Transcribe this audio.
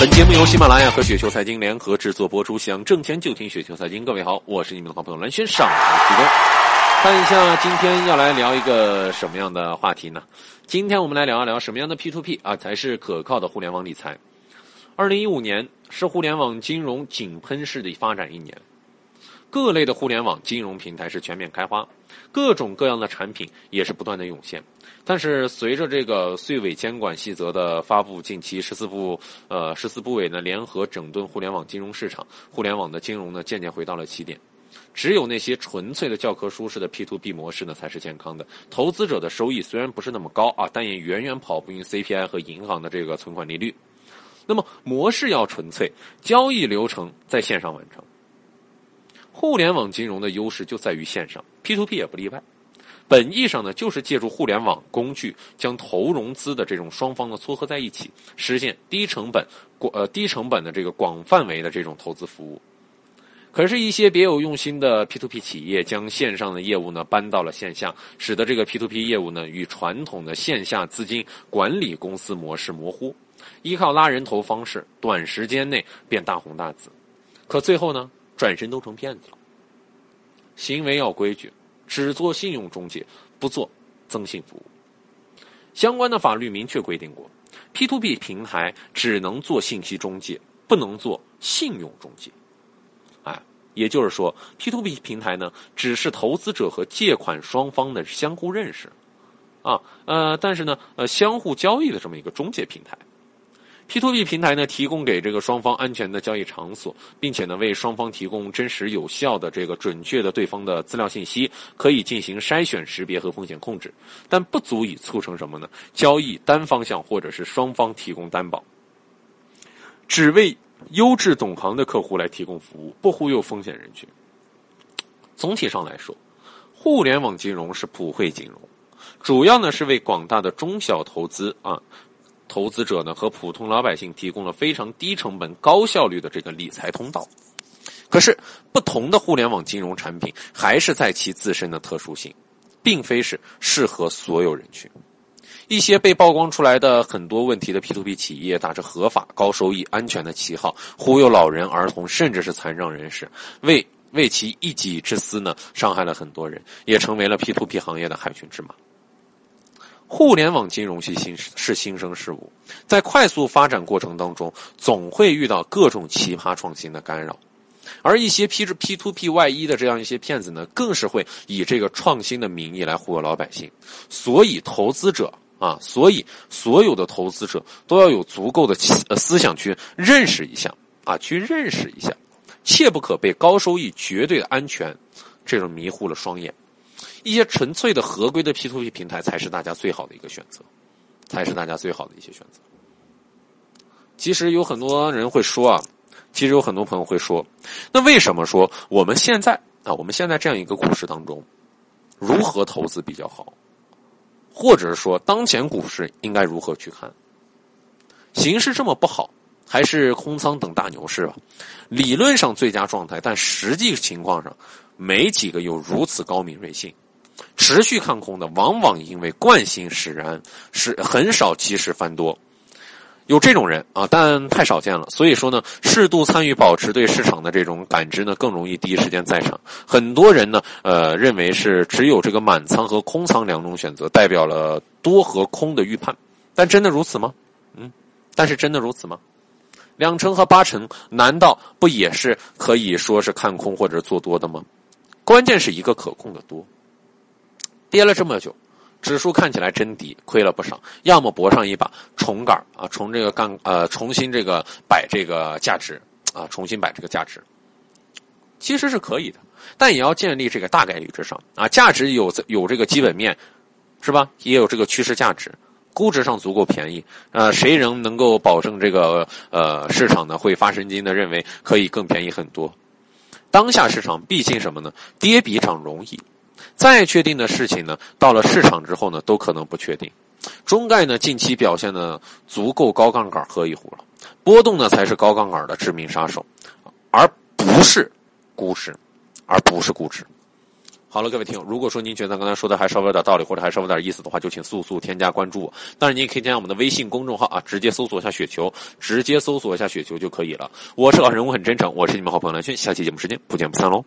本节目由喜马拉雅和雪球财经联合制作播出，想挣钱就听雪球财经。各位好，我是你们的好朋友蓝轩，上台提供。看一下今天要来聊一个什么样的话题呢？今天我们来聊一聊什么样的 P to P 啊才是可靠的互联网理财。二零一五年是互联网金融井喷式的发展一年，各类的互联网金融平台是全面开花，各种各样的产品也是不断的涌现。但是随着这个税委监管细则的发布，近期十四部呃十四部委呢联合整顿互联网金融市场，互联网的金融呢渐渐回到了起点。只有那些纯粹的教科书式的 P to P 模式呢才是健康的。投资者的收益虽然不是那么高啊，但也远远跑不赢 CPI 和银行的这个存款利率。那么模式要纯粹，交易流程在线上完成。互联网金融的优势就在于线上，P to P 也不例外。本意上呢，就是借助互联网工具，将投融资的这种双方呢撮合在一起，实现低成本、广呃低成本的这个广范围的这种投资服务。可是，一些别有用心的 P to P 企业将线上的业务呢搬到了线下，使得这个 P to P 业务呢与传统的线下资金管理公司模式模糊，依靠拉人头方式，短时间内变大红大紫，可最后呢转身都成骗子了。行为要规矩。只做信用中介，不做增信服务。相关的法律明确规定过，P to P 平台只能做信息中介，不能做信用中介。哎，也就是说，P to P 平台呢，只是投资者和借款双方的相互认识，啊，呃，但是呢，呃，相互交易的这么一个中介平台。P to P 平台呢，提供给这个双方安全的交易场所，并且呢，为双方提供真实有效的这个准确的对方的资料信息，可以进行筛选识别和风险控制，但不足以促成什么呢？交易单方向或者是双方提供担保，只为优质懂行的客户来提供服务，不忽悠风险人群。总体上来说，互联网金融是普惠金融，主要呢是为广大的中小投资啊。投资者呢和普通老百姓提供了非常低成本、高效率的这个理财通道。可是，不同的互联网金融产品还是在其自身的特殊性，并非是适合所有人群。一些被曝光出来的很多问题的 P to P 企业，打着合法、高收益、安全的旗号，忽悠老人、儿童，甚至是残障人士，为为其一己之私呢，伤害了很多人，也成为了 P to P 行业的害群之马。互联网金融是新是新生事物，在快速发展过程当中，总会遇到各种奇葩创新的干扰，而一些 P 着 P to P 外衣的这样一些骗子呢，更是会以这个创新的名义来忽悠老百姓。所以，投资者啊，所以所有的投资者都要有足够的思思想去认识一下啊，去认识一下，切不可被高收益、绝对的安全这种迷糊了双眼。一些纯粹的合规的 P to P 平台才是大家最好的一个选择，才是大家最好的一些选择。其实有很多人会说啊，其实有很多朋友会说，那为什么说我们现在啊，我们现在这样一个股市当中，如何投资比较好？或者是说，当前股市应该如何去看？形势这么不好，还是空仓等大牛市吧？理论上最佳状态，但实际情况上，没几个有如此高敏锐性。持续看空的，往往因为惯性使然，是很少及时翻多。有这种人啊，但太少见了。所以说呢，适度参与，保持对市场的这种感知呢，更容易第一时间在场。很多人呢，呃，认为是只有这个满仓和空仓两种选择，代表了多和空的预判。但真的如此吗？嗯，但是真的如此吗？两成和八成，难道不也是可以说是看空或者做多的吗？关键是一个可控的多。跌了这么久，指数看起来真低，亏了不少。要么搏上一把重杆啊，从这个杠呃重新这个摆这个价值啊，重新摆这个价值，其实是可以的，但也要建立这个大概率之上啊。价值有有这个基本面，是吧？也有这个趋势价值，估值上足够便宜。呃，谁仍能够保证这个呃市场呢会发神经的认为可以更便宜很多？当下市场毕竟什么呢？跌比涨容易。再确定的事情呢，到了市场之后呢，都可能不确定。中概呢，近期表现的足够高杠杆喝一壶了，波动呢才是高杠杆的致命杀手，而不是估值，而不是估值。好了，各位听友，如果说您觉得刚才说的还稍微有点道理，或者还稍微有点意思的话，就请速速添加关注我。当然，您也可以添加我们的微信公众号啊，直接搜索一下雪球，直接搜索一下雪球就可以了。我是老人，我很真诚，我是你们好朋友蓝轩，下期节目时间不见不散喽。